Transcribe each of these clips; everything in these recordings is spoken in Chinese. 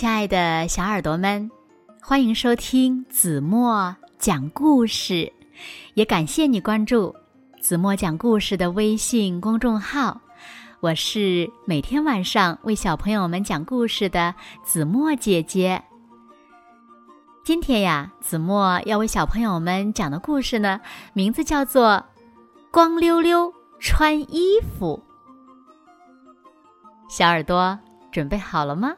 亲爱的小耳朵们，欢迎收听子墨讲故事，也感谢你关注子墨讲故事的微信公众号。我是每天晚上为小朋友们讲故事的子墨姐姐。今天呀，子墨要为小朋友们讲的故事呢，名字叫做《光溜溜穿衣服》。小耳朵准备好了吗？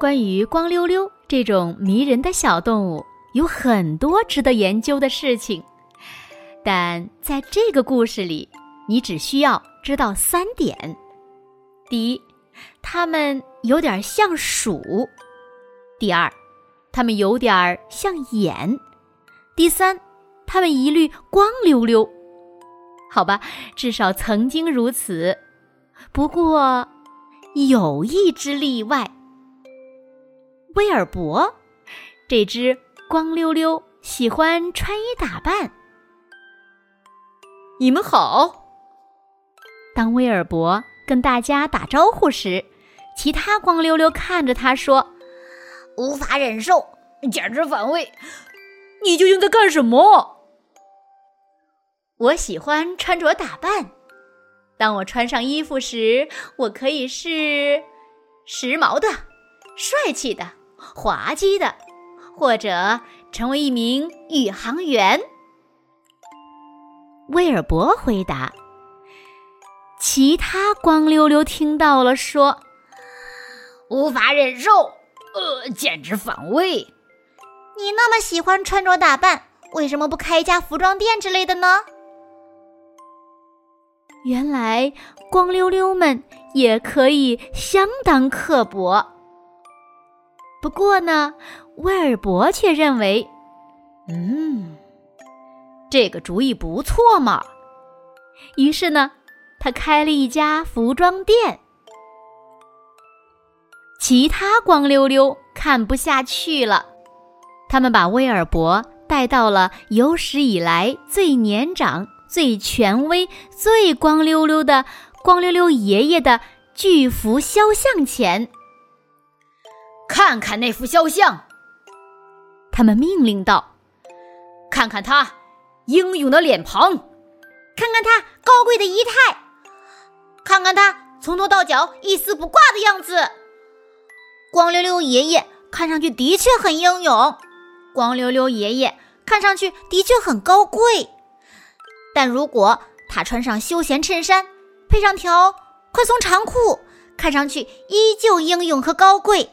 关于光溜溜这种迷人的小动物，有很多值得研究的事情。但在这个故事里，你只需要知道三点：第一，它们有点像鼠；第二，它们有点像眼；第三，它们一律光溜溜。好吧，至少曾经如此。不过，有一只例外。威尔伯，这只光溜溜、喜欢穿衣打扮。你们好。当威尔伯跟大家打招呼时，其他光溜溜看着他说：“无法忍受，简直反胃。你究竟在干什么？”我喜欢穿着打扮。当我穿上衣服时，我可以是时髦的、帅气的。滑稽的，或者成为一名宇航员。威尔伯回答。其他光溜溜听到了，说：“无法忍受，呃，简直反胃。你那么喜欢穿着打扮，为什么不开一家服装店之类的呢？”原来光溜溜们也可以相当刻薄。不过呢，威尔伯却认为，嗯，这个主意不错嘛。于是呢，他开了一家服装店。其他光溜溜看不下去了，他们把威尔伯带到了有史以来最年长、最权威、最光溜溜的光溜溜爷爷的巨幅肖像前。看看那幅肖像，他们命令道：“看看他英勇的脸庞，看看他高贵的仪态，看看他从头到脚一丝不挂的样子。光溜溜爷爷看上去的确很英勇，光溜溜爷爷看上去的确很高贵。但如果他穿上休闲衬衫，配上条宽松长裤，看上去依旧英勇和高贵。”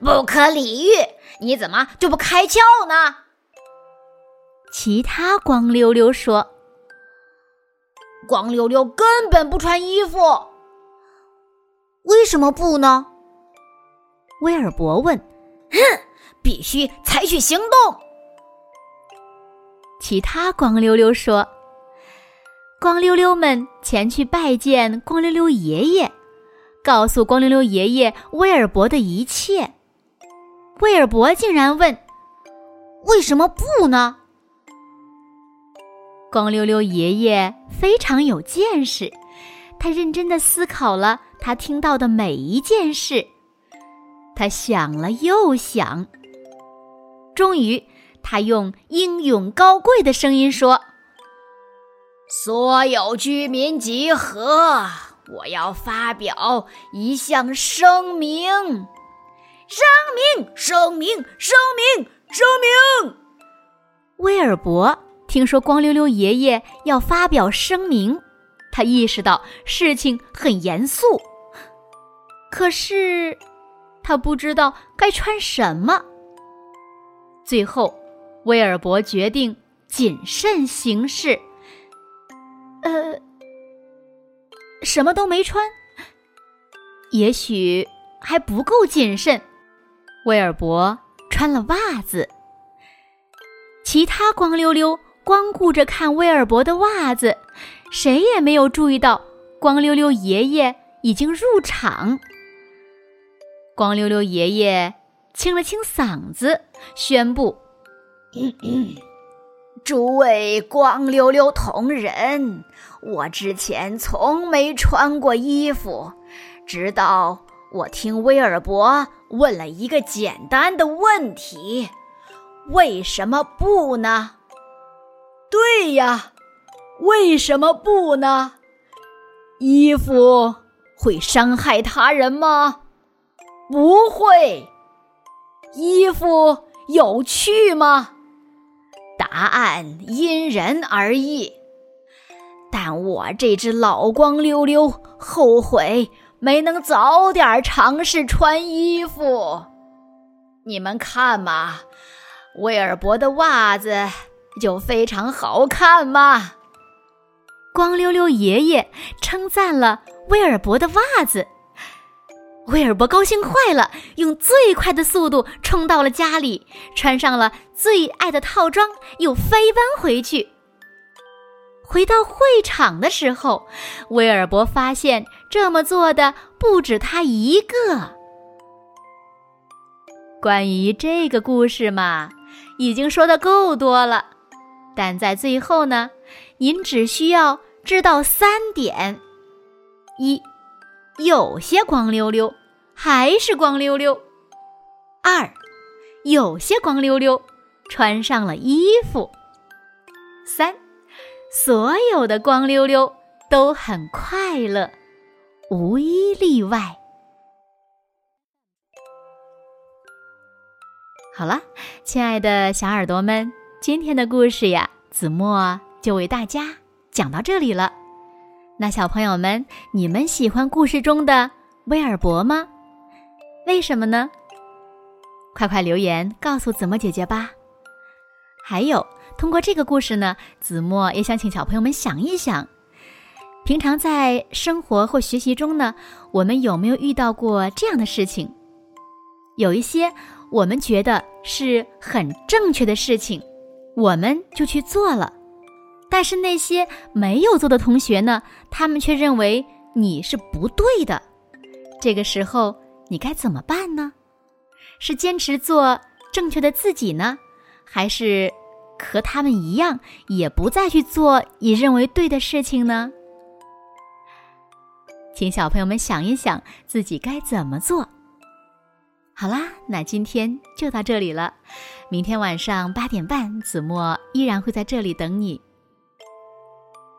啊，不可理喻！你怎么就不开窍呢？其他光溜溜说：“光溜溜根本不穿衣服，为什么不呢？”威尔伯问。“哼，必须采取行动。”其他光溜溜说。光溜溜们前去拜见光溜溜爷爷。告诉光溜溜爷爷威尔伯的一切，威尔伯竟然问：“为什么不呢？”光溜溜爷爷非常有见识，他认真的思考了他听到的每一件事，他想了又想，终于，他用英勇高贵的声音说：“所有居民集合。”我要发表一项声明，声明，声明，声明，声明。威尔伯听说光溜溜爷爷要发表声明，他意识到事情很严肃，可是他不知道该穿什么。最后，威尔伯决定谨慎行事。呃。什么都没穿，也许还不够谨慎。威尔伯穿了袜子，其他光溜溜光顾着看威尔伯的袜子，谁也没有注意到光溜溜爷爷已经入场。光溜溜爷爷清了清嗓子，宣布：“诸位光溜溜同仁，我之前从没穿过衣服，直到我听威尔伯问了一个简单的问题：为什么不呢？对呀，为什么不呢？衣服会伤害他人吗？不会。衣服有趣吗？答案因人而异。但我这只老光溜溜后悔没能早点尝试穿衣服。你们看嘛，威尔伯的袜子就非常好看嘛。光溜溜爷爷称赞了威尔伯的袜子。威尔伯高兴坏了，用最快的速度冲到了家里，穿上了最爱的套装，又飞奔回去。回到会场的时候，威尔伯发现这么做的不止他一个。关于这个故事嘛，已经说的够多了，但在最后呢，您只需要知道三点：一。有些光溜溜还是光溜溜。二，有些光溜溜穿上了衣服。三，所有的光溜溜都很快乐，无一例外。好了，亲爱的小耳朵们，今天的故事呀，子墨就为大家讲到这里了。那小朋友们，你们喜欢故事中的威尔伯吗？为什么呢？快快留言告诉子墨姐姐吧。还有，通过这个故事呢，子墨也想请小朋友们想一想，平常在生活或学习中呢，我们有没有遇到过这样的事情？有一些我们觉得是很正确的事情，我们就去做了。但是那些没有做的同学呢？他们却认为你是不对的。这个时候你该怎么办呢？是坚持做正确的自己呢，还是和他们一样，也不再去做你认为对的事情呢？请小朋友们想一想自己该怎么做。好啦，那今天就到这里了。明天晚上八点半，子墨依然会在这里等你。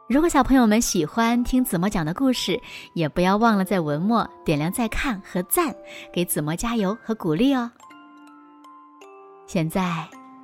如果小朋友们喜欢听子墨讲的故事，也不要忘了在文末点亮再看和赞，给子墨加油和鼓励哦。现在